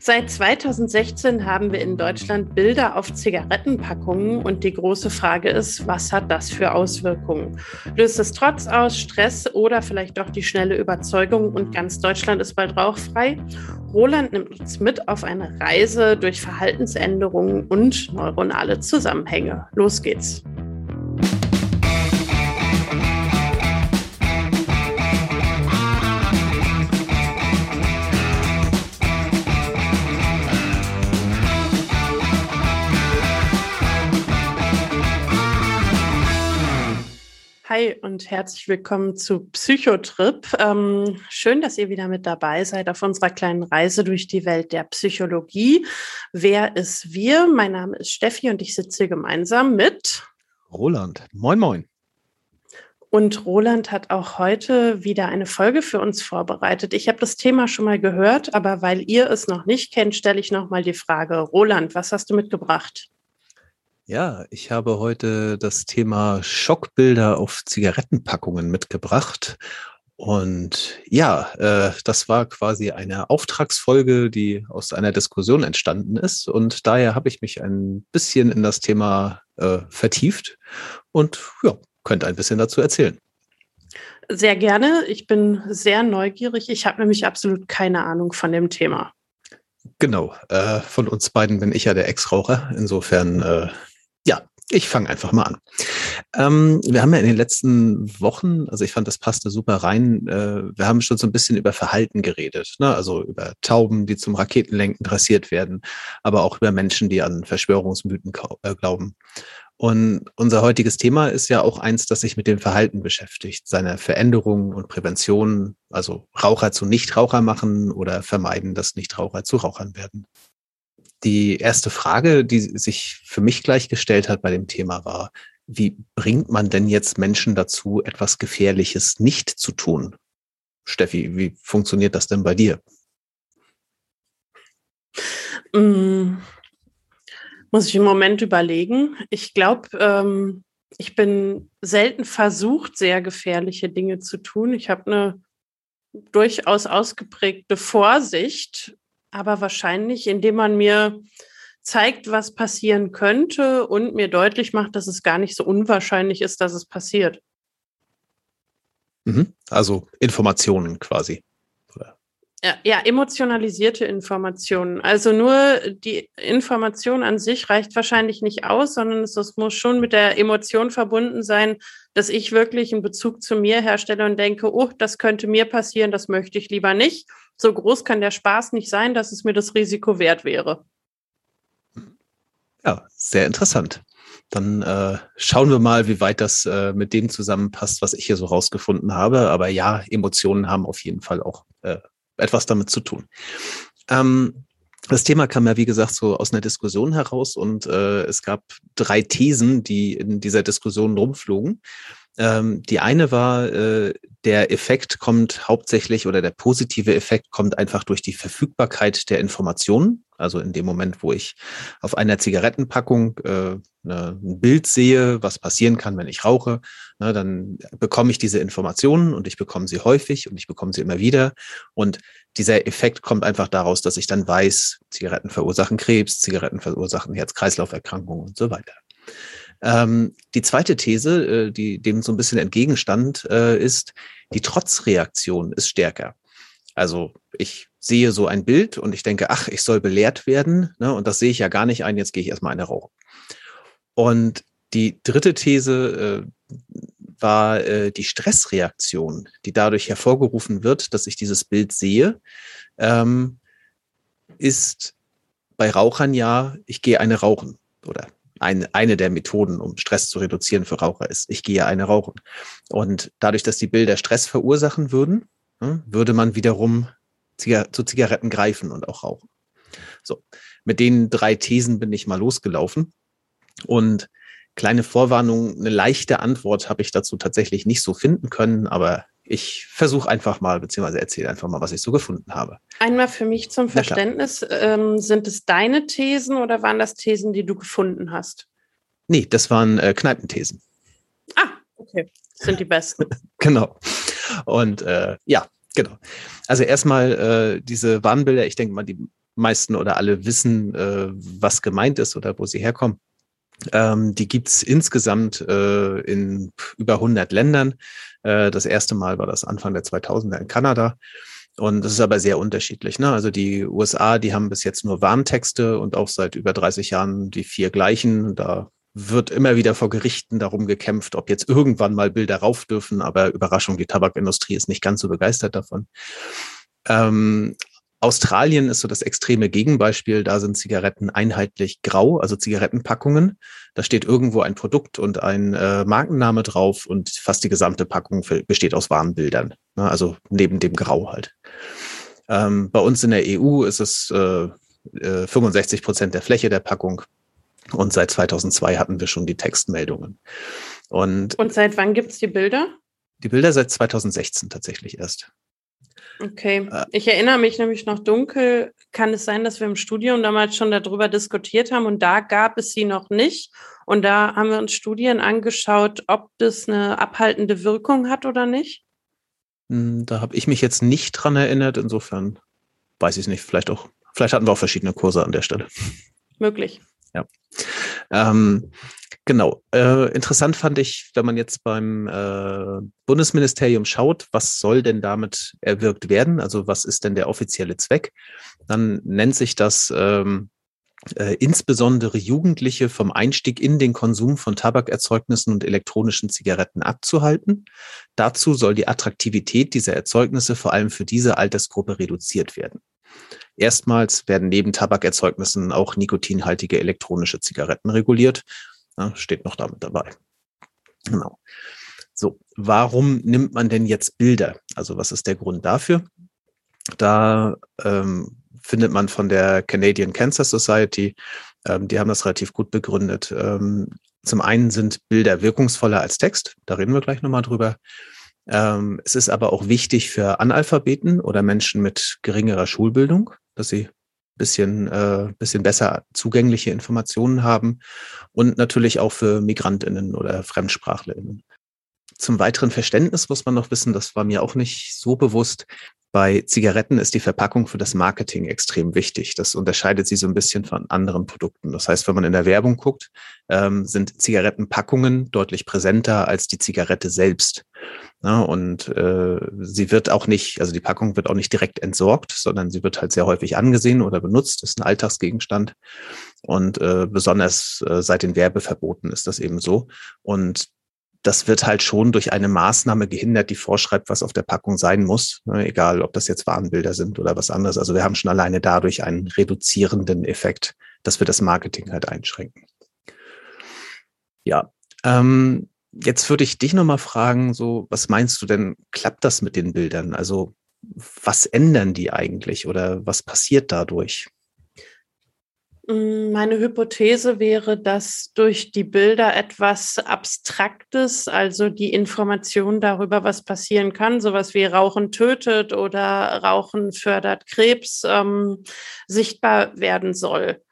Seit 2016 haben wir in Deutschland Bilder auf Zigarettenpackungen und die große Frage ist, was hat das für Auswirkungen? Löst es Trotz aus, Stress oder vielleicht doch die schnelle Überzeugung und ganz Deutschland ist bald rauchfrei? Roland nimmt uns mit auf eine Reise durch Verhaltensänderungen und neuronale Zusammenhänge. Los geht's. Hi und herzlich willkommen zu Psychotrip. Ähm, schön, dass ihr wieder mit dabei seid auf unserer kleinen Reise durch die Welt der Psychologie. Wer ist wir? Mein Name ist Steffi und ich sitze hier gemeinsam mit Roland. Moin, moin. Und Roland hat auch heute wieder eine Folge für uns vorbereitet. Ich habe das Thema schon mal gehört, aber weil ihr es noch nicht kennt, stelle ich noch mal die Frage. Roland, was hast du mitgebracht? Ja, ich habe heute das Thema Schockbilder auf Zigarettenpackungen mitgebracht. Und ja, äh, das war quasi eine Auftragsfolge, die aus einer Diskussion entstanden ist. Und daher habe ich mich ein bisschen in das Thema äh, vertieft und ja, könnte ein bisschen dazu erzählen. Sehr gerne. Ich bin sehr neugierig. Ich habe nämlich absolut keine Ahnung von dem Thema. Genau. Äh, von uns beiden bin ich ja der Ex-Raucher. Insofern äh, ja, ich fange einfach mal an. Ähm, wir haben ja in den letzten Wochen, also ich fand, das passte super rein, äh, wir haben schon so ein bisschen über Verhalten geredet, ne? also über Tauben, die zum Raketenlenken dressiert werden, aber auch über Menschen, die an Verschwörungsmythen äh, glauben. Und unser heutiges Thema ist ja auch eins, das sich mit dem Verhalten beschäftigt, seiner Veränderung und Prävention, also Raucher zu Nichtraucher machen oder vermeiden, dass Nichtraucher zu Rauchern werden. Die erste Frage, die sich für mich gleich gestellt hat bei dem Thema war, wie bringt man denn jetzt Menschen dazu, etwas Gefährliches nicht zu tun? Steffi, wie funktioniert das denn bei dir? Mm, muss ich im Moment überlegen. Ich glaube, ähm, ich bin selten versucht, sehr gefährliche Dinge zu tun. Ich habe eine durchaus ausgeprägte Vorsicht aber wahrscheinlich, indem man mir zeigt, was passieren könnte und mir deutlich macht, dass es gar nicht so unwahrscheinlich ist, dass es passiert. Mhm. Also Informationen quasi. Ja, ja, emotionalisierte Informationen. Also nur die Information an sich reicht wahrscheinlich nicht aus, sondern es, es muss schon mit der Emotion verbunden sein, dass ich wirklich einen Bezug zu mir herstelle und denke, oh, das könnte mir passieren, das möchte ich lieber nicht. So groß kann der Spaß nicht sein, dass es mir das Risiko wert wäre. Ja, sehr interessant. Dann äh, schauen wir mal, wie weit das äh, mit dem zusammenpasst, was ich hier so rausgefunden habe. Aber ja, Emotionen haben auf jeden Fall auch äh, etwas damit zu tun. Ähm, das Thema kam ja, wie gesagt, so aus einer Diskussion heraus und äh, es gab drei Thesen, die in dieser Diskussion rumflogen. Ähm, die eine war, äh, der Effekt kommt hauptsächlich oder der positive Effekt kommt einfach durch die Verfügbarkeit der Informationen. Also in dem Moment, wo ich auf einer Zigarettenpackung äh, ne, ein Bild sehe, was passieren kann, wenn ich rauche, ne, dann bekomme ich diese Informationen und ich bekomme sie häufig und ich bekomme sie immer wieder. Und dieser Effekt kommt einfach daraus, dass ich dann weiß, Zigaretten verursachen Krebs, Zigaretten verursachen Herz-Kreislauf-Erkrankungen und so weiter. Ähm, die zweite These, äh, die dem so ein bisschen entgegenstand, äh, ist, die Trotzreaktion ist stärker. Also ich sehe so ein Bild und ich denke, ach, ich soll belehrt werden, ne, und das sehe ich ja gar nicht ein, jetzt gehe ich erstmal eine rauchen. Und die dritte These äh, war äh, die Stressreaktion, die dadurch hervorgerufen wird, dass ich dieses Bild sehe, ähm, ist bei Rauchern ja, ich gehe eine rauchen oder ein, eine der Methoden, um Stress zu reduzieren für Raucher ist, ich gehe eine rauchen. Und dadurch, dass die Bilder Stress verursachen würden, hm, würde man wiederum zu Zigaretten greifen und auch rauchen. So, mit den drei Thesen bin ich mal losgelaufen. Und kleine Vorwarnung, eine leichte Antwort habe ich dazu tatsächlich nicht so finden können, aber ich versuche einfach mal, beziehungsweise erzähle einfach mal, was ich so gefunden habe. Einmal für mich zum Verständnis, ähm, sind es deine Thesen oder waren das Thesen, die du gefunden hast? Nee, das waren äh, Kneipenthesen. Ah, okay. Das sind die besten. genau. Und äh, ja, genau. Also erstmal äh, diese Warnbilder, ich denke mal, die meisten oder alle wissen, äh, was gemeint ist oder wo sie herkommen. Ähm, die gibt's insgesamt äh, in über 100 Ländern. Äh, das erste Mal war das Anfang der 2000er in Kanada. Und das ist aber sehr unterschiedlich. Ne? Also die USA, die haben bis jetzt nur Warntexte und auch seit über 30 Jahren die vier gleichen. Da wird immer wieder vor Gerichten darum gekämpft, ob jetzt irgendwann mal Bilder rauf dürfen. Aber Überraschung, die Tabakindustrie ist nicht ganz so begeistert davon. Ähm, Australien ist so das extreme Gegenbeispiel. Da sind Zigaretten einheitlich grau, also Zigarettenpackungen. Da steht irgendwo ein Produkt und ein äh, Markenname drauf und fast die gesamte Packung besteht aus Warnbildern. Ne? Also neben dem Grau halt. Ähm, bei uns in der EU ist es äh, äh, 65 Prozent der Fläche der Packung. Und seit 2002 hatten wir schon die Textmeldungen. Und, und seit wann gibt es die Bilder? Die Bilder seit 2016 tatsächlich erst. Okay. Äh. Ich erinnere mich nämlich noch dunkel. Kann es sein, dass wir im Studium damals schon darüber diskutiert haben und da gab es sie noch nicht? Und da haben wir uns Studien angeschaut, ob das eine abhaltende Wirkung hat oder nicht? Hm, da habe ich mich jetzt nicht dran erinnert. Insofern weiß ich es nicht. Vielleicht auch, vielleicht hatten wir auch verschiedene Kurse an der Stelle. Möglich. Ja. Ähm, Genau. Äh, interessant fand ich, wenn man jetzt beim äh, Bundesministerium schaut, was soll denn damit erwirkt werden? Also was ist denn der offizielle Zweck? Dann nennt sich das ähm, äh, insbesondere Jugendliche vom Einstieg in den Konsum von Tabakerzeugnissen und elektronischen Zigaretten abzuhalten. Dazu soll die Attraktivität dieser Erzeugnisse vor allem für diese Altersgruppe reduziert werden. Erstmals werden neben Tabakerzeugnissen auch nikotinhaltige elektronische Zigaretten reguliert ja, steht noch damit dabei. Genau. So, warum nimmt man denn jetzt Bilder? Also was ist der Grund dafür? Da ähm, findet man von der Canadian Cancer Society, ähm, die haben das relativ gut begründet. Ähm, zum einen sind Bilder wirkungsvoller als Text, da reden wir gleich nochmal drüber. Ähm, es ist aber auch wichtig für Analphabeten oder Menschen mit geringerer Schulbildung, dass sie bisschen, äh, bisschen besser zugängliche Informationen haben und natürlich auch für Migrantinnen oder Fremdsprachlerinnen. Zum weiteren Verständnis muss man noch wissen, das war mir auch nicht so bewusst, bei Zigaretten ist die Verpackung für das Marketing extrem wichtig. Das unterscheidet sie so ein bisschen von anderen Produkten. Das heißt, wenn man in der Werbung guckt, ähm, sind Zigarettenpackungen deutlich präsenter als die Zigarette selbst. Ja, und äh, sie wird auch nicht, also die Packung wird auch nicht direkt entsorgt, sondern sie wird halt sehr häufig angesehen oder benutzt, ist ein Alltagsgegenstand. Und äh, besonders äh, seit den Werbeverboten ist das eben so. Und das wird halt schon durch eine Maßnahme gehindert, die vorschreibt, was auf der Packung sein muss, ne, egal ob das jetzt Warnbilder sind oder was anderes. Also wir haben schon alleine dadurch einen reduzierenden Effekt, dass wir das Marketing halt einschränken. Ja, ähm, jetzt würde ich dich nochmal fragen, so, was meinst du denn, klappt das mit den Bildern? Also was ändern die eigentlich oder was passiert dadurch? Mm, meine Hypothese wäre, dass durch die Bilder etwas Abstraktes, also die Information darüber, was passieren kann, sowas wie Rauchen tötet oder Rauchen fördert Krebs, ähm, sichtbar werden soll.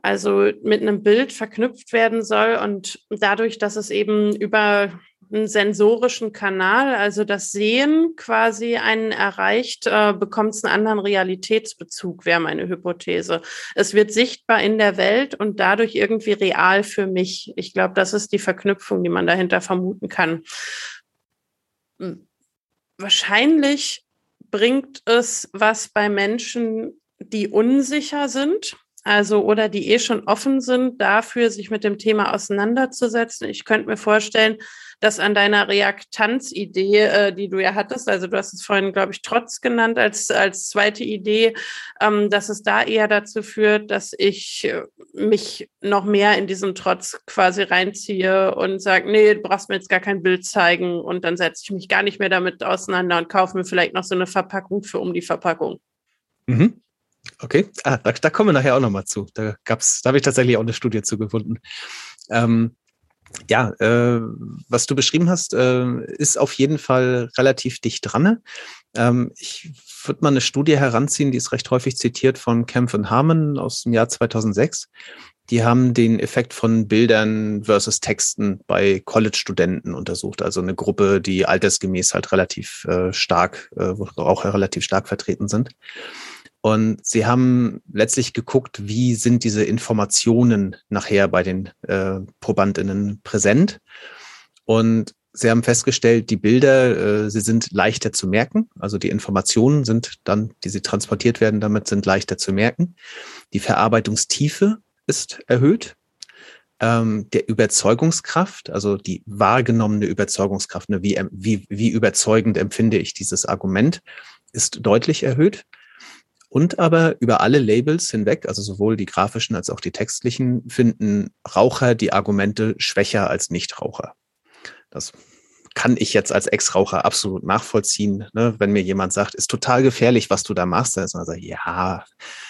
Also mit einem Bild verknüpft werden soll und dadurch, dass es eben über einen sensorischen Kanal, also das Sehen quasi einen erreicht, äh, bekommt es einen anderen Realitätsbezug, wäre meine Hypothese. Es wird sichtbar in der Welt und dadurch irgendwie real für mich. Ich glaube, das ist die Verknüpfung, die man dahinter vermuten kann. Hm. Wahrscheinlich bringt es was bei Menschen, die unsicher sind also oder die eh schon offen sind dafür, sich mit dem Thema auseinanderzusetzen. Ich könnte mir vorstellen, dass an deiner Reaktanzidee, äh, die du ja hattest, also du hast es vorhin, glaube ich, Trotz genannt als, als zweite Idee, ähm, dass es da eher dazu führt, dass ich äh, mich noch mehr in diesen Trotz quasi reinziehe und sage, nee, du brauchst mir jetzt gar kein Bild zeigen und dann setze ich mich gar nicht mehr damit auseinander und kaufe mir vielleicht noch so eine Verpackung für um die Verpackung. Mhm. Okay, ah, da, da, kommen wir nachher auch nochmal zu. Da da habe ich tatsächlich auch eine Studie zu gefunden. Ähm, ja, äh, was du beschrieben hast, äh, ist auf jeden Fall relativ dicht dran. Ähm, ich würde mal eine Studie heranziehen, die ist recht häufig zitiert von Kempf und Harmon aus dem Jahr 2006. Die haben den Effekt von Bildern versus Texten bei College-Studenten untersucht, also eine Gruppe, die altersgemäß halt relativ äh, stark, äh, auch relativ stark vertreten sind. Und sie haben letztlich geguckt, wie sind diese Informationen nachher bei den äh, Probandinnen präsent. Und sie haben festgestellt, die Bilder, äh, sie sind leichter zu merken. Also die Informationen sind dann, die sie transportiert werden, damit sind leichter zu merken. Die Verarbeitungstiefe ist erhöht. Ähm, der Überzeugungskraft, also die wahrgenommene Überzeugungskraft, ne, wie, wie, wie überzeugend empfinde ich dieses Argument, ist deutlich erhöht. Und aber über alle Labels hinweg, also sowohl die grafischen als auch die textlichen, finden Raucher die Argumente schwächer als Nichtraucher. Das kann ich jetzt als Ex-Raucher absolut nachvollziehen. Ne? Wenn mir jemand sagt, ist total gefährlich, was du da machst, dann ist man so, ja,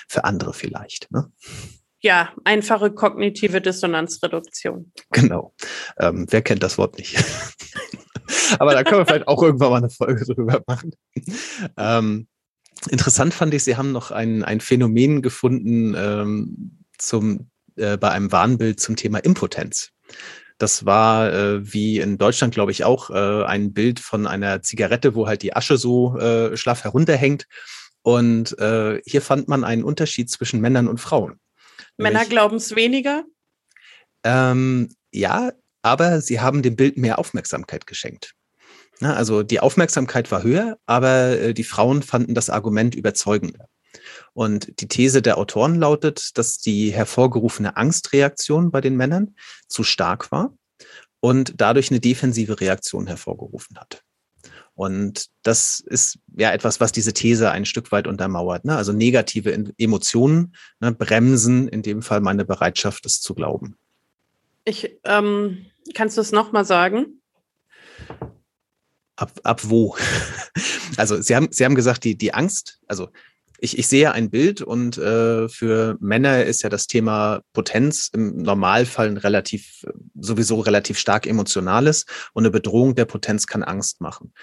für andere vielleicht. Ne? Ja, einfache kognitive Dissonanzreduktion. Genau. Ähm, wer kennt das Wort nicht? Aber da können wir vielleicht auch irgendwann mal eine Folge drüber machen. Ähm, Interessant fand ich, Sie haben noch ein, ein Phänomen gefunden ähm, zum, äh, bei einem Warnbild zum Thema Impotenz. Das war äh, wie in Deutschland, glaube ich, auch äh, ein Bild von einer Zigarette, wo halt die Asche so äh, schlaff herunterhängt. Und äh, hier fand man einen Unterschied zwischen Männern und Frauen. Männer glauben es weniger? Ähm, ja, aber sie haben dem Bild mehr Aufmerksamkeit geschenkt. Ne, also die Aufmerksamkeit war höher, aber äh, die Frauen fanden das Argument überzeugender. Und die These der Autoren lautet, dass die hervorgerufene Angstreaktion bei den Männern zu stark war und dadurch eine defensive Reaktion hervorgerufen hat. Und das ist ja etwas, was diese These ein Stück weit untermauert. Ne? Also negative Emotionen ne, bremsen in dem Fall meine Bereitschaft, es zu glauben. Ich, ähm, kannst du es nochmal sagen? Ab, ab wo? also Sie haben, Sie haben gesagt, die, die Angst, also ich, ich sehe ein Bild und äh, für Männer ist ja das Thema Potenz im Normalfall ein relativ, sowieso relativ stark emotionales und eine Bedrohung der Potenz kann Angst machen.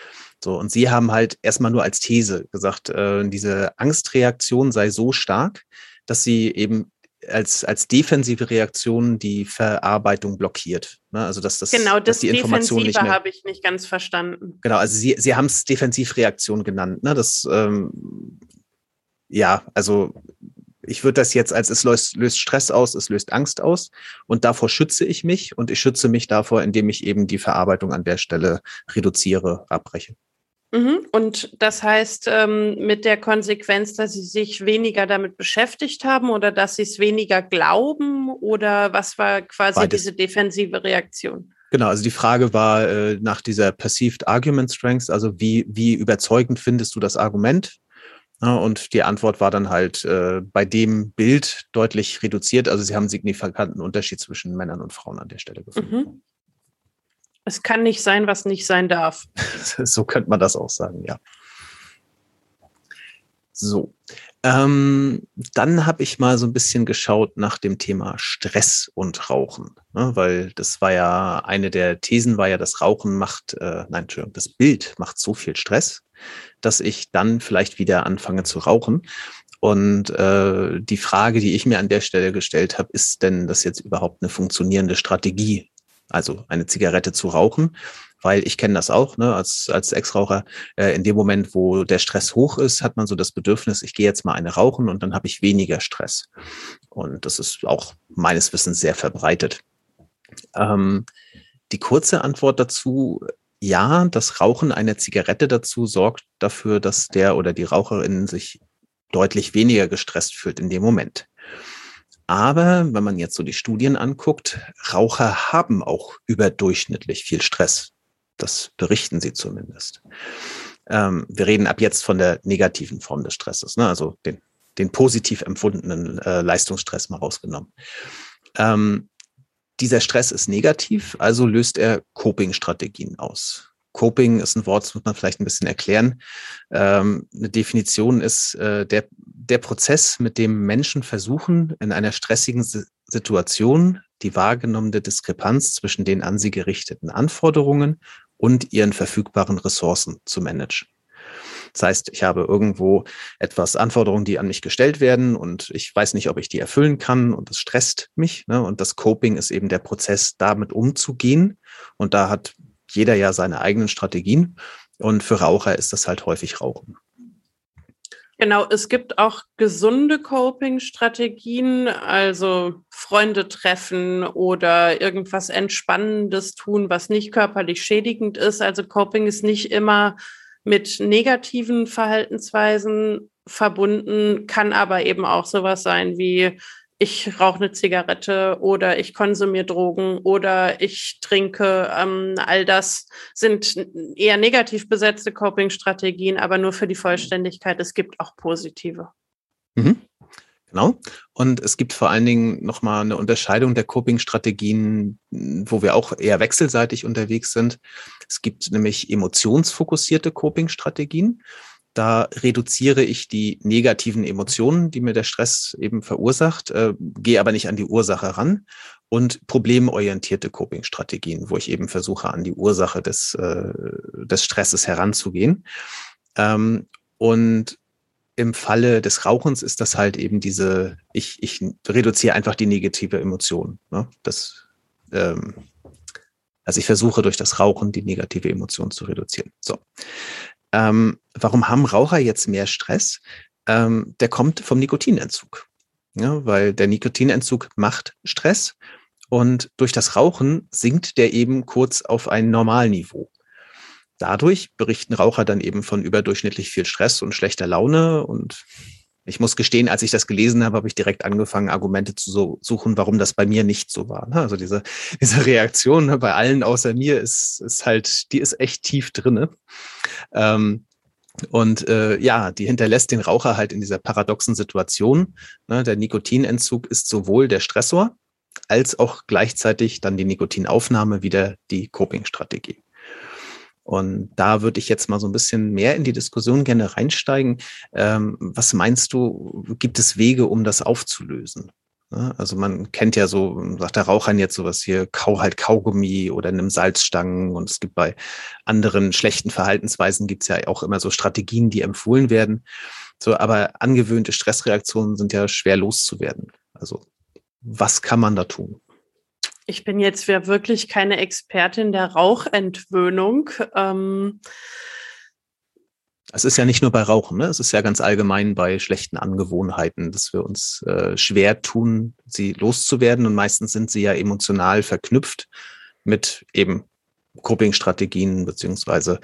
So, und Sie haben halt erstmal nur als These gesagt, äh, diese Angstreaktion sei so stark, dass sie eben als, als defensive Reaktion die Verarbeitung blockiert. Ne? Also dass das genau das dass die Information nicht mehr habe ich nicht ganz verstanden. Genau, also Sie, Sie haben es Defensivreaktion genannt. Ne? Das ähm, ja, also ich würde das jetzt als es löst, löst Stress aus, es löst Angst aus und davor schütze ich mich und ich schütze mich davor, indem ich eben die Verarbeitung an der Stelle reduziere, abbreche. Mhm. Und das heißt, ähm, mit der Konsequenz, dass Sie sich weniger damit beschäftigt haben oder dass Sie es weniger glauben oder was war quasi Beides. diese defensive Reaktion? Genau, also die Frage war äh, nach dieser Perceived Argument Strength, also wie, wie überzeugend findest du das Argument? Ja, und die Antwort war dann halt äh, bei dem Bild deutlich reduziert. Also sie haben einen signifikanten Unterschied zwischen Männern und Frauen an der Stelle gefunden. Mhm. Es kann nicht sein, was nicht sein darf. so könnte man das auch sagen, ja. So. Ähm, dann habe ich mal so ein bisschen geschaut nach dem Thema Stress und Rauchen, ne? weil das war ja eine der Thesen war ja, das Rauchen macht, äh, nein, Entschuldigung, das Bild macht so viel Stress, dass ich dann vielleicht wieder anfange zu rauchen. Und äh, die Frage, die ich mir an der Stelle gestellt habe, ist denn das jetzt überhaupt eine funktionierende Strategie, also eine Zigarette zu rauchen, weil ich kenne das auch, ne, als, als Ex-Raucher, äh, in dem Moment, wo der Stress hoch ist, hat man so das Bedürfnis, ich gehe jetzt mal eine rauchen und dann habe ich weniger Stress. Und das ist auch meines Wissens sehr verbreitet. Ähm, die kurze Antwort dazu, ja, das Rauchen einer Zigarette dazu sorgt dafür, dass der oder die Raucherin sich deutlich weniger gestresst fühlt in dem Moment. Aber wenn man jetzt so die Studien anguckt, Raucher haben auch überdurchschnittlich viel Stress. Das berichten sie zumindest. Ähm, wir reden ab jetzt von der negativen Form des Stresses, ne? also den, den positiv empfundenen äh, Leistungsstress mal rausgenommen. Ähm, dieser Stress ist negativ, also löst er Coping-Strategien aus. Coping ist ein Wort, das muss man vielleicht ein bisschen erklären. Ähm, eine Definition ist äh, der, der Prozess, mit dem Menschen versuchen, in einer stressigen Situation die wahrgenommene Diskrepanz zwischen den an sie gerichteten Anforderungen und ihren verfügbaren Ressourcen zu managen. Das heißt, ich habe irgendwo etwas Anforderungen, die an mich gestellt werden und ich weiß nicht, ob ich die erfüllen kann und das stresst mich. Ne? Und das Coping ist eben der Prozess, damit umzugehen. Und da hat jeder ja seine eigenen Strategien. Und für Raucher ist das halt häufig Rauchen. Genau, es gibt auch gesunde Coping-Strategien, also Freunde treffen oder irgendwas Entspannendes tun, was nicht körperlich schädigend ist. Also Coping ist nicht immer mit negativen Verhaltensweisen verbunden, kann aber eben auch sowas sein wie ich rauche eine Zigarette oder ich konsumiere Drogen oder ich trinke. Ähm, all das sind eher negativ besetzte Coping-Strategien, aber nur für die Vollständigkeit. Es gibt auch positive. Mhm. Genau. Und es gibt vor allen Dingen nochmal eine Unterscheidung der Coping-Strategien, wo wir auch eher wechselseitig unterwegs sind. Es gibt nämlich emotionsfokussierte Coping-Strategien. Da reduziere ich die negativen Emotionen, die mir der Stress eben verursacht, äh, gehe aber nicht an die Ursache ran. Und problemorientierte Coping-Strategien, wo ich eben versuche, an die Ursache des, äh, des Stresses heranzugehen. Ähm, und im Falle des Rauchens ist das halt eben diese, ich, ich reduziere einfach die negative Emotion. Ne? Das, ähm, also ich versuche durch das Rauchen die negative Emotion zu reduzieren. So. Ähm, warum haben Raucher jetzt mehr Stress? Ähm, der kommt vom Nikotinentzug. Ja, weil der Nikotinentzug macht Stress und durch das Rauchen sinkt der eben kurz auf ein Normalniveau. Dadurch berichten Raucher dann eben von überdurchschnittlich viel Stress und schlechter Laune und ich muss gestehen, als ich das gelesen habe, habe ich direkt angefangen, Argumente zu suchen, warum das bei mir nicht so war. Ne? Also diese, diese Reaktion ne, bei allen außer mir ist, ist halt, die ist echt tief drinne. Ähm, und äh, ja, die hinterlässt den Raucher halt in dieser paradoxen Situation. Ne? Der Nikotinentzug ist sowohl der Stressor als auch gleichzeitig dann die Nikotinaufnahme wieder die Coping-Strategie. Und da würde ich jetzt mal so ein bisschen mehr in die Diskussion gerne reinsteigen. Ähm, was meinst du, gibt es Wege, um das aufzulösen? Also man kennt ja so, sagt der Rauchern jetzt sowas hier, kau halt Kaugummi oder einem Salzstangen und es gibt bei anderen schlechten Verhaltensweisen gibt es ja auch immer so Strategien, die empfohlen werden. So, aber angewöhnte Stressreaktionen sind ja schwer loszuwerden. Also was kann man da tun? Ich bin jetzt wirklich keine Expertin der Rauchentwöhnung. Ähm es ist ja nicht nur bei Rauchen, ne? es ist ja ganz allgemein bei schlechten Angewohnheiten, dass wir uns äh, schwer tun, sie loszuwerden. Und meistens sind sie ja emotional verknüpft mit eben Coping-Strategien, beziehungsweise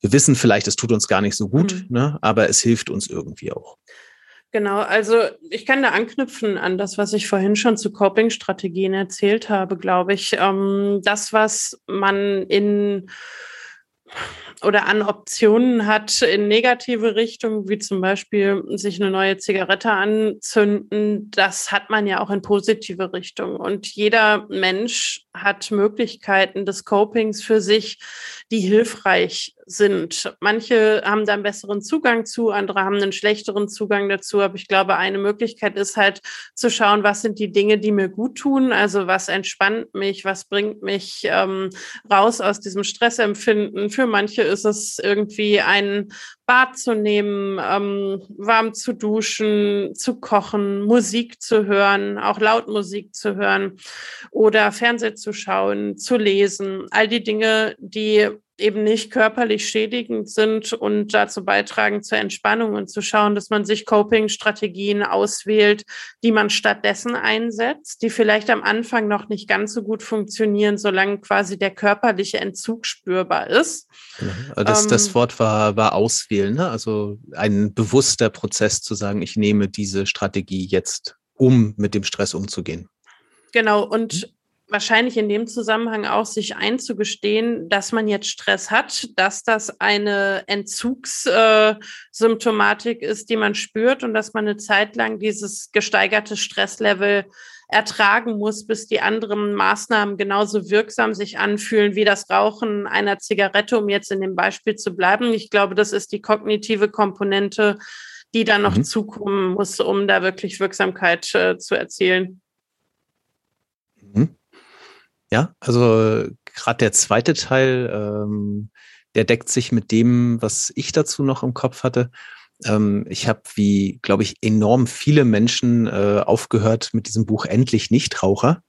wir wissen vielleicht, es tut uns gar nicht so gut, mhm. ne? aber es hilft uns irgendwie auch. Genau, also ich kann da anknüpfen an das, was ich vorhin schon zu Coping-Strategien erzählt habe, glaube ich. Ähm, das, was man in oder an Optionen hat in negative Richtung, wie zum Beispiel sich eine neue Zigarette anzünden, das hat man ja auch in positive Richtung. Und jeder Mensch hat Möglichkeiten des Copings für sich, die hilfreich sind. Manche haben da einen besseren Zugang zu, andere haben einen schlechteren Zugang dazu. Aber ich glaube, eine Möglichkeit ist halt zu schauen, was sind die Dinge, die mir gut tun. Also was entspannt mich, was bringt mich ähm, raus aus diesem Stressempfinden. Für manche ist es irgendwie ein Bad zu nehmen, ähm, warm zu duschen, zu kochen, Musik zu hören, auch laut Musik zu hören oder Fernsehen zu schauen, zu lesen. All die Dinge, die eben nicht körperlich schädigend sind und dazu beitragen zur Entspannung und zu schauen, dass man sich Coping-Strategien auswählt, die man stattdessen einsetzt, die vielleicht am Anfang noch nicht ganz so gut funktionieren, solange quasi der körperliche Entzug spürbar ist. Genau. Das, ähm, das Wort war, war auswählen, ne? also ein bewusster Prozess zu sagen, ich nehme diese Strategie jetzt, um mit dem Stress umzugehen. Genau, und mhm wahrscheinlich in dem Zusammenhang auch sich einzugestehen, dass man jetzt Stress hat, dass das eine Entzugssymptomatik ist, die man spürt und dass man eine Zeit lang dieses gesteigerte Stresslevel ertragen muss, bis die anderen Maßnahmen genauso wirksam sich anfühlen wie das Rauchen einer Zigarette, um jetzt in dem Beispiel zu bleiben. Ich glaube, das ist die kognitive Komponente, die dann noch mhm. zukommen muss, um da wirklich Wirksamkeit äh, zu erzielen. Ja, also gerade der zweite Teil, ähm, der deckt sich mit dem, was ich dazu noch im Kopf hatte. Ähm, ich habe, wie glaube ich, enorm viele Menschen äh, aufgehört mit diesem Buch Endlich Nichtraucher.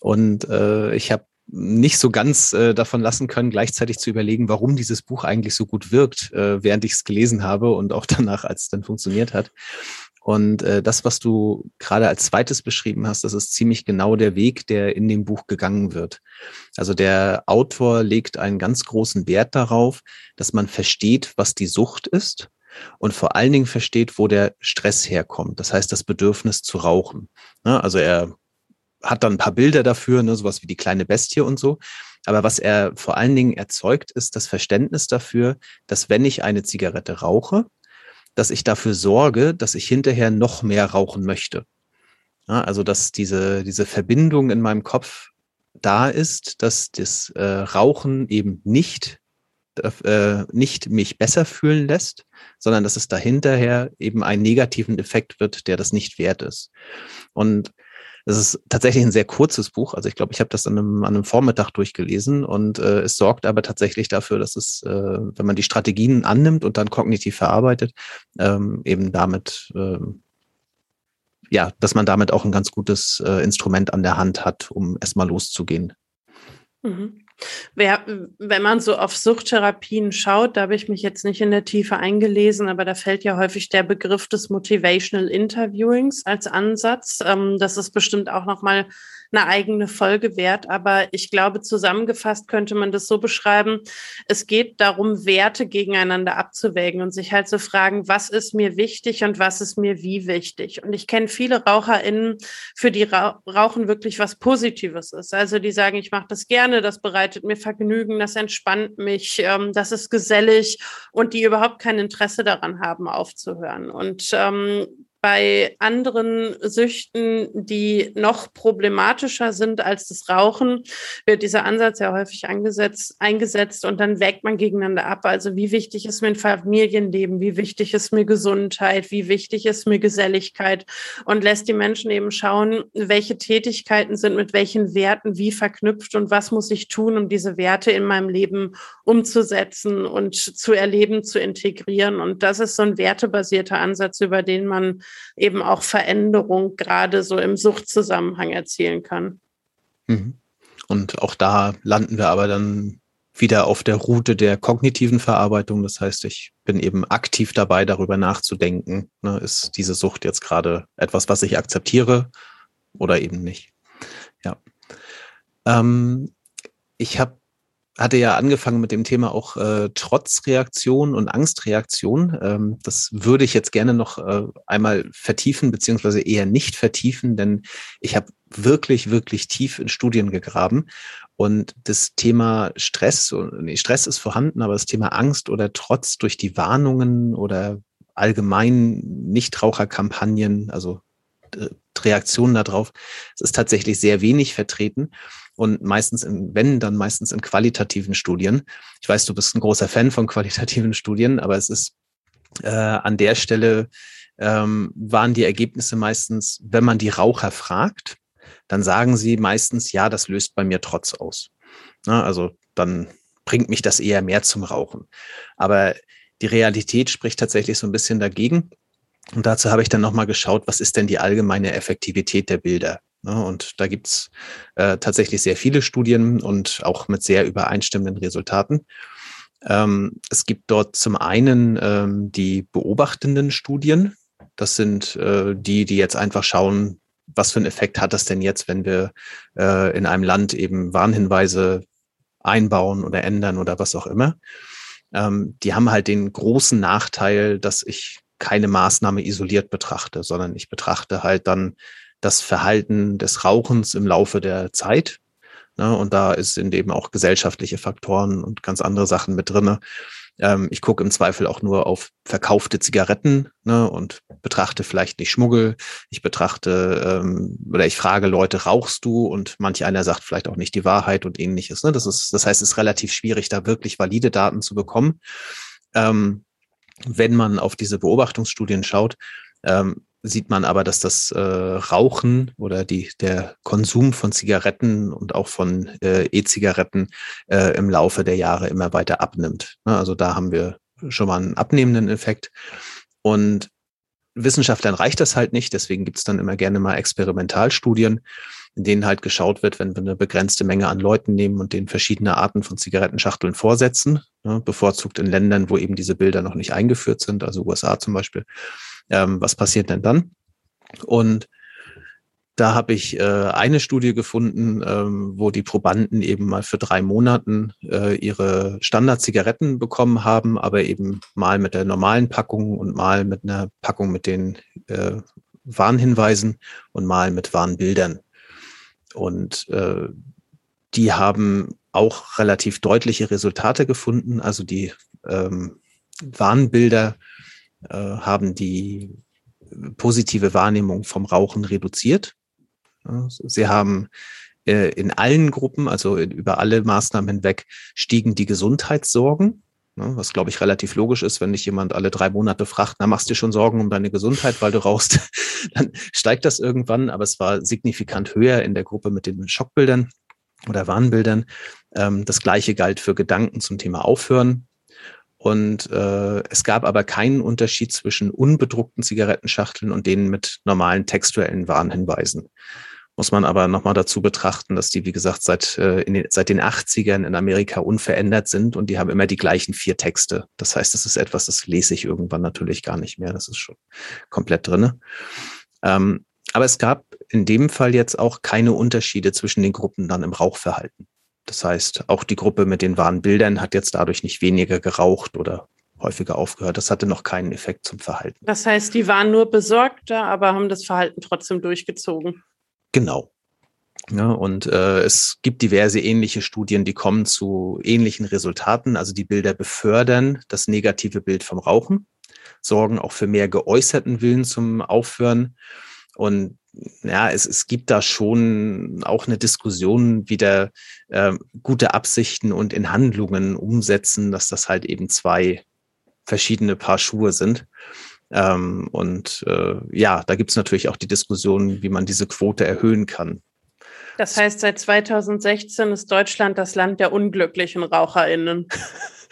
Und äh, ich habe nicht so ganz äh, davon lassen können, gleichzeitig zu überlegen, warum dieses Buch eigentlich so gut wirkt, äh, während ich es gelesen habe und auch danach, als es dann funktioniert hat. Und äh, das, was du gerade als zweites beschrieben hast, das ist ziemlich genau der Weg, der in dem Buch gegangen wird. Also der Autor legt einen ganz großen Wert darauf, dass man versteht, was die Sucht ist und vor allen Dingen versteht, wo der Stress herkommt. Das heißt, das Bedürfnis zu rauchen. Ne? Also er hat dann ein paar Bilder dafür, ne, sowas wie die kleine Bestie und so. Aber was er vor allen Dingen erzeugt, ist das Verständnis dafür, dass wenn ich eine Zigarette rauche, dass ich dafür sorge, dass ich hinterher noch mehr rauchen möchte. Ja, also dass diese, diese Verbindung in meinem Kopf da ist, dass das äh, Rauchen eben nicht, äh, nicht mich besser fühlen lässt, sondern dass es dahinterher eben einen negativen Effekt wird, der das nicht wert ist. Und es ist tatsächlich ein sehr kurzes Buch. Also ich glaube, ich habe das an einem, an einem Vormittag durchgelesen und äh, es sorgt aber tatsächlich dafür, dass es, äh, wenn man die Strategien annimmt und dann kognitiv verarbeitet, ähm, eben damit, äh, ja, dass man damit auch ein ganz gutes äh, Instrument an der Hand hat, um erstmal loszugehen. Mhm. Wer, wenn man so auf Suchttherapien schaut, da habe ich mich jetzt nicht in der Tiefe eingelesen, aber da fällt ja häufig der Begriff des Motivational Interviewings als Ansatz. Ähm, das ist bestimmt auch nochmal eine eigene Folge wert. Aber ich glaube, zusammengefasst könnte man das so beschreiben. Es geht darum, Werte gegeneinander abzuwägen und sich halt zu fragen, was ist mir wichtig und was ist mir wie wichtig. Und ich kenne viele RaucherInnen, für die Rauchen wirklich was Positives ist. Also die sagen, ich mache das gerne, das bereitet mir Vergnügen, das entspannt mich, ähm, das ist gesellig und die überhaupt kein Interesse daran haben, aufzuhören. Und ähm, bei anderen Süchten, die noch problematischer sind als das Rauchen, wird dieser Ansatz ja häufig angesetzt, eingesetzt und dann wägt man gegeneinander ab. Also wie wichtig ist mir ein Familienleben, wie wichtig ist mir Gesundheit, wie wichtig ist mir Geselligkeit und lässt die Menschen eben schauen, welche Tätigkeiten sind mit welchen Werten wie verknüpft und was muss ich tun, um diese Werte in meinem Leben umzusetzen und zu erleben, zu integrieren. Und das ist so ein wertebasierter Ansatz, über den man eben auch Veränderung gerade so im Suchtzusammenhang erzielen kann. Mhm. Und auch da landen wir aber dann wieder auf der Route der kognitiven Verarbeitung. Das heißt, ich bin eben aktiv dabei, darüber nachzudenken. Ne, ist diese Sucht jetzt gerade etwas, was ich akzeptiere oder eben nicht? Ja. Ähm, ich habe hatte ja angefangen mit dem Thema auch äh, Trotzreaktion und Angstreaktion. Ähm, das würde ich jetzt gerne noch äh, einmal vertiefen, beziehungsweise eher nicht vertiefen, denn ich habe wirklich, wirklich tief in Studien gegraben. Und das Thema Stress, nee, Stress ist vorhanden, aber das Thema Angst oder Trotz durch die Warnungen oder allgemein Nichtraucherkampagnen, also äh, Reaktionen darauf, es ist tatsächlich sehr wenig vertreten und meistens in, wenn, dann meistens in qualitativen Studien. Ich weiß, du bist ein großer Fan von qualitativen Studien, aber es ist äh, an der Stelle ähm, waren die Ergebnisse meistens, wenn man die Raucher fragt, dann sagen sie meistens, ja, das löst bei mir Trotz aus. Na, also dann bringt mich das eher mehr zum Rauchen. Aber die Realität spricht tatsächlich so ein bisschen dagegen. Und dazu habe ich dann nochmal geschaut, was ist denn die allgemeine Effektivität der Bilder? Und da gibt's äh, tatsächlich sehr viele Studien und auch mit sehr übereinstimmenden Resultaten. Ähm, es gibt dort zum einen ähm, die beobachtenden Studien. Das sind äh, die, die jetzt einfach schauen, was für einen Effekt hat das denn jetzt, wenn wir äh, in einem Land eben Warnhinweise einbauen oder ändern oder was auch immer. Ähm, die haben halt den großen Nachteil, dass ich keine Maßnahme isoliert betrachte, sondern ich betrachte halt dann das Verhalten des Rauchens im Laufe der Zeit. Ne? Und da ist in dem auch gesellschaftliche Faktoren und ganz andere Sachen mit drinne. Ähm, ich gucke im Zweifel auch nur auf verkaufte Zigaretten ne? und betrachte vielleicht nicht Schmuggel. Ich betrachte ähm, oder ich frage Leute, rauchst du? Und manch einer sagt vielleicht auch nicht die Wahrheit und ähnliches. Ne? Das ist, das heißt, es ist relativ schwierig, da wirklich valide Daten zu bekommen. Ähm, wenn man auf diese Beobachtungsstudien schaut, ähm, sieht man aber, dass das äh, Rauchen oder die, der Konsum von Zigaretten und auch von äh, E-Zigaretten äh, im Laufe der Jahre immer weiter abnimmt. Ne, also da haben wir schon mal einen abnehmenden Effekt. Und Wissenschaftlern reicht das halt nicht, deswegen gibt es dann immer gerne mal Experimentalstudien, in denen halt geschaut wird, wenn wir eine begrenzte Menge an Leuten nehmen und denen verschiedene Arten von Zigarettenschachteln vorsetzen, ne, bevorzugt in Ländern, wo eben diese Bilder noch nicht eingeführt sind, also USA zum Beispiel. Ähm, was passiert denn dann? Und da habe ich äh, eine Studie gefunden, ähm, wo die Probanden eben mal für drei Monaten äh, ihre Standard-Zigaretten bekommen haben, aber eben mal mit der normalen Packung und mal mit einer Packung mit den äh, Warnhinweisen und mal mit Warnbildern. Und äh, die haben auch relativ deutliche Resultate gefunden. Also die ähm, Warnbilder äh, haben die positive Wahrnehmung vom Rauchen reduziert. Sie haben äh, in allen Gruppen, also über alle Maßnahmen hinweg, stiegen die Gesundheitssorgen, ne, was glaube ich relativ logisch ist, wenn dich jemand alle drei Monate fragt, na machst du schon Sorgen um deine Gesundheit, weil du rauchst, dann steigt das irgendwann, aber es war signifikant höher in der Gruppe mit den Schockbildern oder Warnbildern. Ähm, das gleiche galt für Gedanken zum Thema Aufhören. Und äh, es gab aber keinen Unterschied zwischen unbedruckten Zigarettenschachteln und denen mit normalen textuellen Warnhinweisen muss man aber nochmal dazu betrachten, dass die, wie gesagt, seit, äh, in den, seit den 80ern in Amerika unverändert sind und die haben immer die gleichen vier Texte. Das heißt, das ist etwas, das lese ich irgendwann natürlich gar nicht mehr. Das ist schon komplett drinne. Ähm, aber es gab in dem Fall jetzt auch keine Unterschiede zwischen den Gruppen dann im Rauchverhalten. Das heißt, auch die Gruppe mit den wahren Bildern hat jetzt dadurch nicht weniger geraucht oder häufiger aufgehört. Das hatte noch keinen Effekt zum Verhalten. Das heißt, die waren nur besorgter, aber haben das Verhalten trotzdem durchgezogen. Genau. Ja, und äh, es gibt diverse ähnliche Studien, die kommen zu ähnlichen Resultaten. Also die Bilder befördern das negative Bild vom Rauchen, sorgen auch für mehr geäußerten Willen zum Aufhören. Und ja, es, es gibt da schon auch eine Diskussion, wieder äh, gute Absichten und in Handlungen umsetzen, dass das halt eben zwei verschiedene Paar Schuhe sind. Ähm, und äh, ja, da gibt es natürlich auch die Diskussion, wie man diese Quote erhöhen kann. Das heißt, seit 2016 ist Deutschland das Land der unglücklichen RaucherInnen.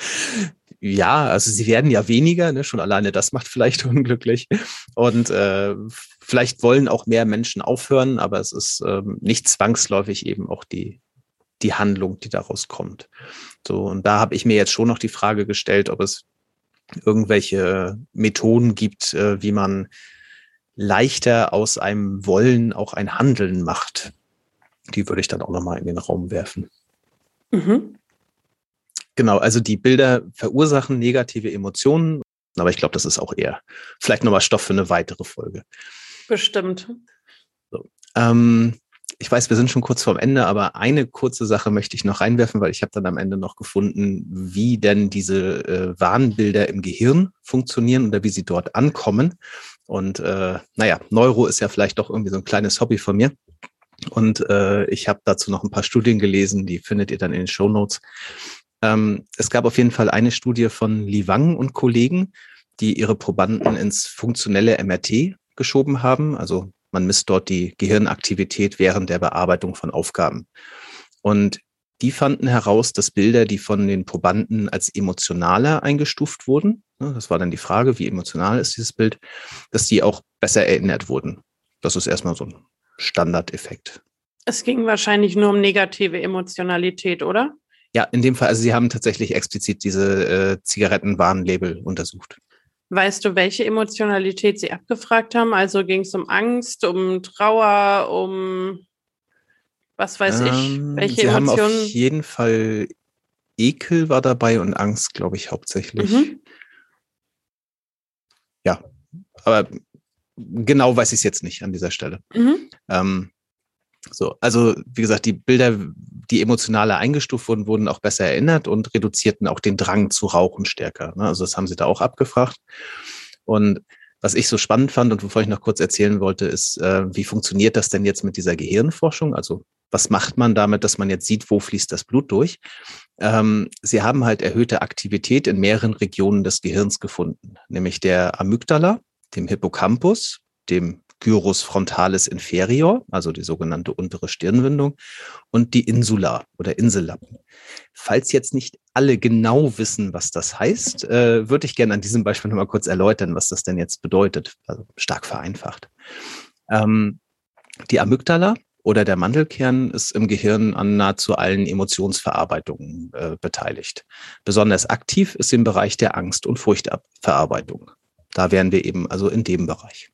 ja, also sie werden ja weniger, ne? schon alleine das macht vielleicht unglücklich. Und äh, vielleicht wollen auch mehr Menschen aufhören, aber es ist ähm, nicht zwangsläufig eben auch die, die Handlung, die daraus kommt. So, und da habe ich mir jetzt schon noch die Frage gestellt, ob es irgendwelche Methoden gibt, äh, wie man leichter aus einem Wollen auch ein Handeln macht. Die würde ich dann auch nochmal in den Raum werfen. Mhm. Genau, also die Bilder verursachen negative Emotionen, aber ich glaube, das ist auch eher vielleicht nochmal Stoff für eine weitere Folge. Bestimmt. So. Ähm, ich weiß, wir sind schon kurz vorm Ende, aber eine kurze Sache möchte ich noch reinwerfen, weil ich habe dann am Ende noch gefunden, wie denn diese äh, Warnbilder im Gehirn funktionieren oder wie sie dort ankommen. Und äh, naja, Neuro ist ja vielleicht doch irgendwie so ein kleines Hobby von mir. Und äh, ich habe dazu noch ein paar Studien gelesen, die findet ihr dann in den Show Notes. Ähm, es gab auf jeden Fall eine Studie von Li Wang und Kollegen, die ihre Probanden ins funktionelle MRT geschoben haben, also man misst dort die Gehirnaktivität während der Bearbeitung von Aufgaben. Und die fanden heraus, dass Bilder, die von den Probanden als emotionaler eingestuft wurden, ne, das war dann die Frage, wie emotional ist dieses Bild, dass die auch besser erinnert wurden. Das ist erstmal so ein Standardeffekt. Es ging wahrscheinlich nur um negative Emotionalität, oder? Ja, in dem Fall, also sie haben tatsächlich explizit diese äh, Zigarettenwarnlabel untersucht. Weißt du, welche Emotionalität Sie abgefragt haben? Also ging es um Angst, um Trauer, um was weiß ähm, ich? Welche Sie Emotionen? Haben auf jeden Fall Ekel war dabei und Angst, glaube ich, hauptsächlich. Mhm. Ja, aber genau weiß ich es jetzt nicht an dieser Stelle. Mhm. Ähm, so, also wie gesagt, die Bilder, die emotionaler eingestuft wurden, wurden auch besser erinnert und reduzierten auch den Drang zu rauchen stärker. Ne? Also das haben sie da auch abgefragt. Und was ich so spannend fand und wovon ich noch kurz erzählen wollte, ist, äh, wie funktioniert das denn jetzt mit dieser Gehirnforschung? Also was macht man damit, dass man jetzt sieht, wo fließt das Blut durch? Ähm, sie haben halt erhöhte Aktivität in mehreren Regionen des Gehirns gefunden, nämlich der Amygdala, dem Hippocampus, dem Gyrus frontalis inferior, also die sogenannte untere Stirnwindung, und die Insula oder Insellappen. Falls jetzt nicht alle genau wissen, was das heißt, äh, würde ich gerne an diesem Beispiel nochmal kurz erläutern, was das denn jetzt bedeutet, also stark vereinfacht. Ähm, die Amygdala oder der Mandelkern ist im Gehirn an nahezu allen Emotionsverarbeitungen äh, beteiligt. Besonders aktiv ist im Bereich der Angst- und Furchtverarbeitung. Da wären wir eben also in dem Bereich.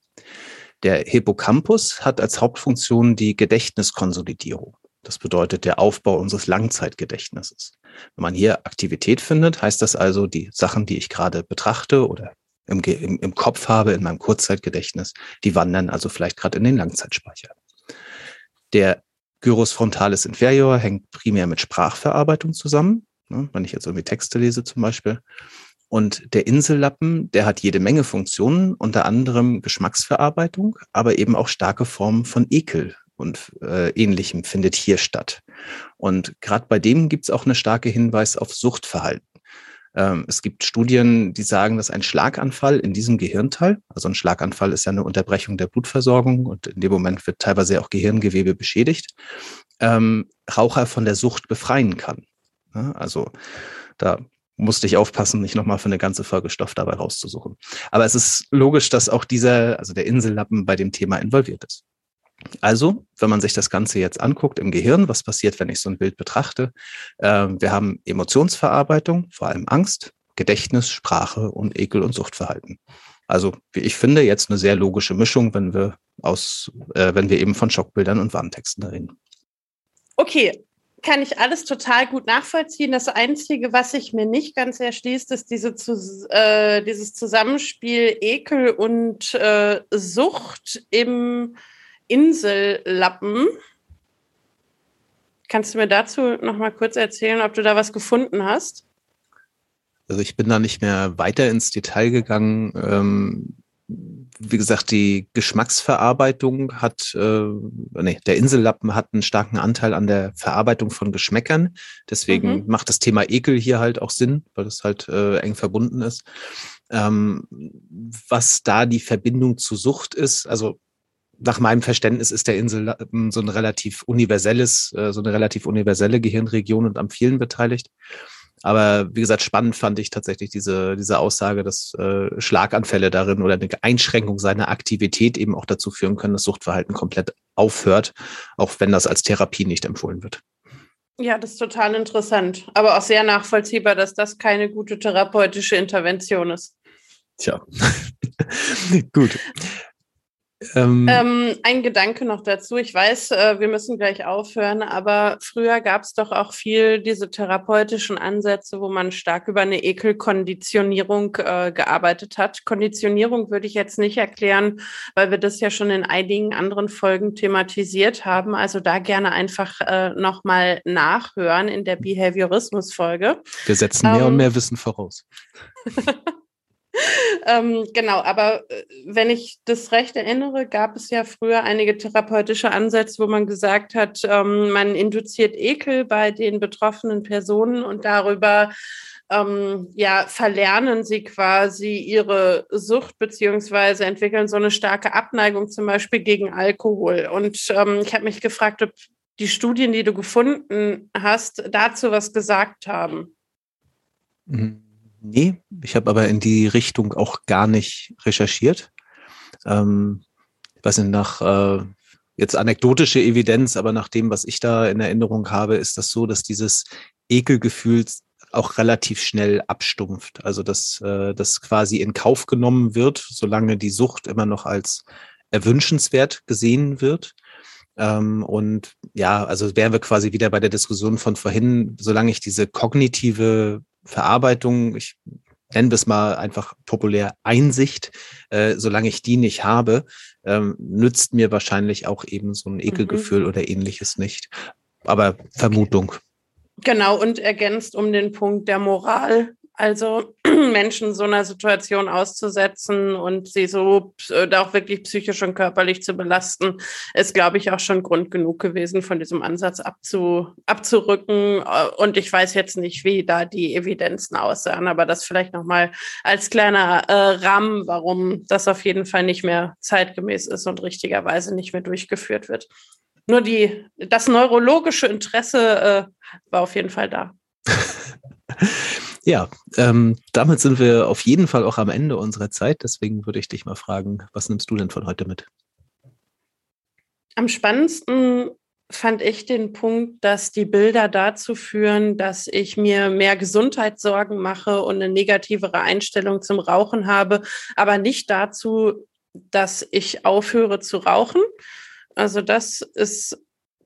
Der Hippocampus hat als Hauptfunktion die Gedächtniskonsolidierung. Das bedeutet der Aufbau unseres Langzeitgedächtnisses. Wenn man hier Aktivität findet, heißt das also, die Sachen, die ich gerade betrachte oder im, im, im Kopf habe, in meinem Kurzzeitgedächtnis, die wandern also vielleicht gerade in den Langzeitspeicher. Der Gyrus frontalis inferior hängt primär mit Sprachverarbeitung zusammen, ne, wenn ich jetzt irgendwie Texte lese zum Beispiel. Und der Insellappen, der hat jede Menge Funktionen, unter anderem Geschmacksverarbeitung, aber eben auch starke Formen von Ekel und äh, ähnlichem findet hier statt. Und gerade bei dem gibt es auch eine starke Hinweis auf Suchtverhalten. Ähm, es gibt Studien, die sagen, dass ein Schlaganfall in diesem Gehirnteil, also ein Schlaganfall ist ja eine Unterbrechung der Blutversorgung und in dem Moment wird teilweise auch Gehirngewebe beschädigt, ähm, Raucher von der Sucht befreien kann. Ja, also da musste ich aufpassen, nicht nochmal für eine ganze Folge Stoff dabei rauszusuchen. Aber es ist logisch, dass auch dieser, also der Insellappen bei dem Thema involviert ist. Also, wenn man sich das Ganze jetzt anguckt im Gehirn, was passiert, wenn ich so ein Bild betrachte? Äh, wir haben Emotionsverarbeitung, vor allem Angst, Gedächtnis, Sprache und Ekel- und Suchtverhalten. Also, wie ich finde, jetzt eine sehr logische Mischung, wenn wir aus, äh, wenn wir eben von Schockbildern und Warntexten reden. Okay, kann ich alles total gut nachvollziehen. Das Einzige, was sich mir nicht ganz erschließt, ist diese, äh, dieses Zusammenspiel Ekel und äh, Sucht im Insellappen. Kannst du mir dazu noch mal kurz erzählen, ob du da was gefunden hast? Also ich bin da nicht mehr weiter ins Detail gegangen. Ähm, wie gesagt, die Geschmacksverarbeitung hat, äh, nee, der Insellappen hat einen starken Anteil an der Verarbeitung von Geschmäckern. Deswegen mhm. macht das Thema Ekel hier halt auch Sinn, weil es halt äh, eng verbunden ist. Ähm, was da die Verbindung zu Sucht ist, also nach meinem Verständnis ist der Insel ähm, so ein relativ universelles, äh, so eine relativ universelle Gehirnregion und am vielen beteiligt. Aber wie gesagt, spannend fand ich tatsächlich diese, diese Aussage, dass äh, Schlaganfälle darin oder eine Einschränkung seiner Aktivität eben auch dazu führen können, dass Suchtverhalten komplett aufhört, auch wenn das als Therapie nicht empfohlen wird. Ja, das ist total interessant, aber auch sehr nachvollziehbar, dass das keine gute therapeutische Intervention ist. Tja, gut. Ähm, ähm, ein Gedanke noch dazu. Ich weiß, äh, wir müssen gleich aufhören, aber früher gab es doch auch viel diese therapeutischen Ansätze, wo man stark über eine Ekelkonditionierung äh, gearbeitet hat. Konditionierung würde ich jetzt nicht erklären, weil wir das ja schon in einigen anderen Folgen thematisiert haben. Also da gerne einfach äh, nochmal nachhören in der Behaviorismus-Folge. Wir setzen mehr ähm, und mehr Wissen voraus. ähm, genau, aber äh, wenn ich das recht erinnere, gab es ja früher einige therapeutische Ansätze, wo man gesagt hat, ähm, man induziert Ekel bei den betroffenen Personen und darüber ähm, ja, verlernen sie quasi ihre Sucht beziehungsweise entwickeln so eine starke Abneigung zum Beispiel gegen Alkohol. Und ähm, ich habe mich gefragt, ob die Studien, die du gefunden hast, dazu was gesagt haben. Mhm. Nee, ich habe aber in die Richtung auch gar nicht recherchiert. Ähm, ich weiß nicht, nach äh, jetzt anekdotische Evidenz, aber nach dem, was ich da in Erinnerung habe, ist das so, dass dieses Ekelgefühl auch relativ schnell abstumpft. Also dass äh, das quasi in Kauf genommen wird, solange die Sucht immer noch als erwünschenswert gesehen wird. Ähm, und ja, also wären wir quasi wieder bei der Diskussion von vorhin, solange ich diese kognitive Verarbeitung, ich nenne es mal einfach populär Einsicht, äh, solange ich die nicht habe, ähm, nützt mir wahrscheinlich auch eben so ein Ekelgefühl mhm. oder ähnliches nicht. Aber Vermutung. Genau, und ergänzt um den Punkt der Moral Also Menschen so einer Situation auszusetzen und sie so äh, auch wirklich psychisch und körperlich zu belasten, ist, glaube ich, auch schon Grund genug gewesen, von diesem Ansatz abzu, abzurücken. Äh, und ich weiß jetzt nicht, wie da die Evidenzen aussahen, aber das vielleicht nochmal als kleiner äh, Rahmen, warum das auf jeden Fall nicht mehr zeitgemäß ist und richtigerweise nicht mehr durchgeführt wird. Nur die, das neurologische Interesse äh, war auf jeden Fall da. Ja, ähm, damit sind wir auf jeden Fall auch am Ende unserer Zeit. Deswegen würde ich dich mal fragen, was nimmst du denn von heute mit? Am spannendsten fand ich den Punkt, dass die Bilder dazu führen, dass ich mir mehr Gesundheitssorgen mache und eine negativere Einstellung zum Rauchen habe, aber nicht dazu, dass ich aufhöre zu rauchen. Also das ist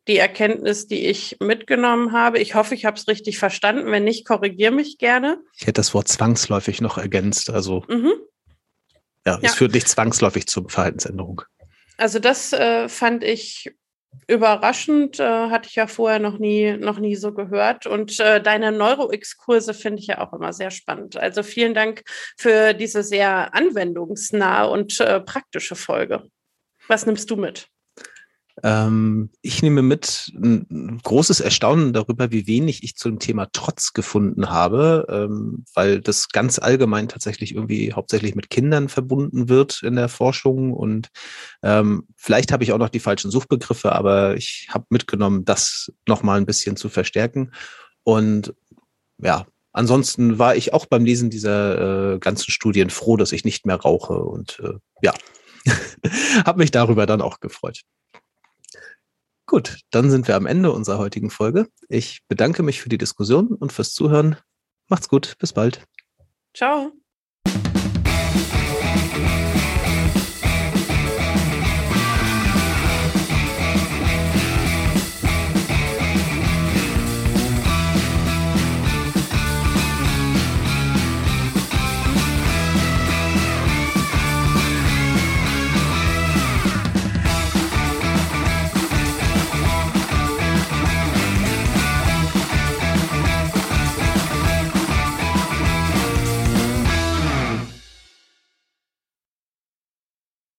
die Erkenntnis, die ich mitgenommen habe. Ich hoffe, ich habe es richtig verstanden. Wenn nicht, korrigiere mich gerne. Ich hätte das Wort zwangsläufig noch ergänzt. Also mhm. ja, es ja. führt nicht zwangsläufig zur Verhaltensänderung. Also das äh, fand ich überraschend, äh, hatte ich ja vorher noch nie, noch nie so gehört. Und äh, deine Neuro-X-Kurse finde ich ja auch immer sehr spannend. Also vielen Dank für diese sehr anwendungsnahe und äh, praktische Folge. Was nimmst du mit? Ähm, ich nehme mit ein großes Erstaunen darüber, wie wenig ich zum Thema Trotz gefunden habe, ähm, weil das ganz allgemein tatsächlich irgendwie hauptsächlich mit Kindern verbunden wird in der Forschung. Und ähm, vielleicht habe ich auch noch die falschen Suchbegriffe, aber ich habe mitgenommen, das nochmal ein bisschen zu verstärken. Und ja, ansonsten war ich auch beim Lesen dieser äh, ganzen Studien froh, dass ich nicht mehr rauche und äh, ja, habe mich darüber dann auch gefreut. Gut, dann sind wir am Ende unserer heutigen Folge. Ich bedanke mich für die Diskussion und fürs Zuhören. Macht's gut, bis bald. Ciao.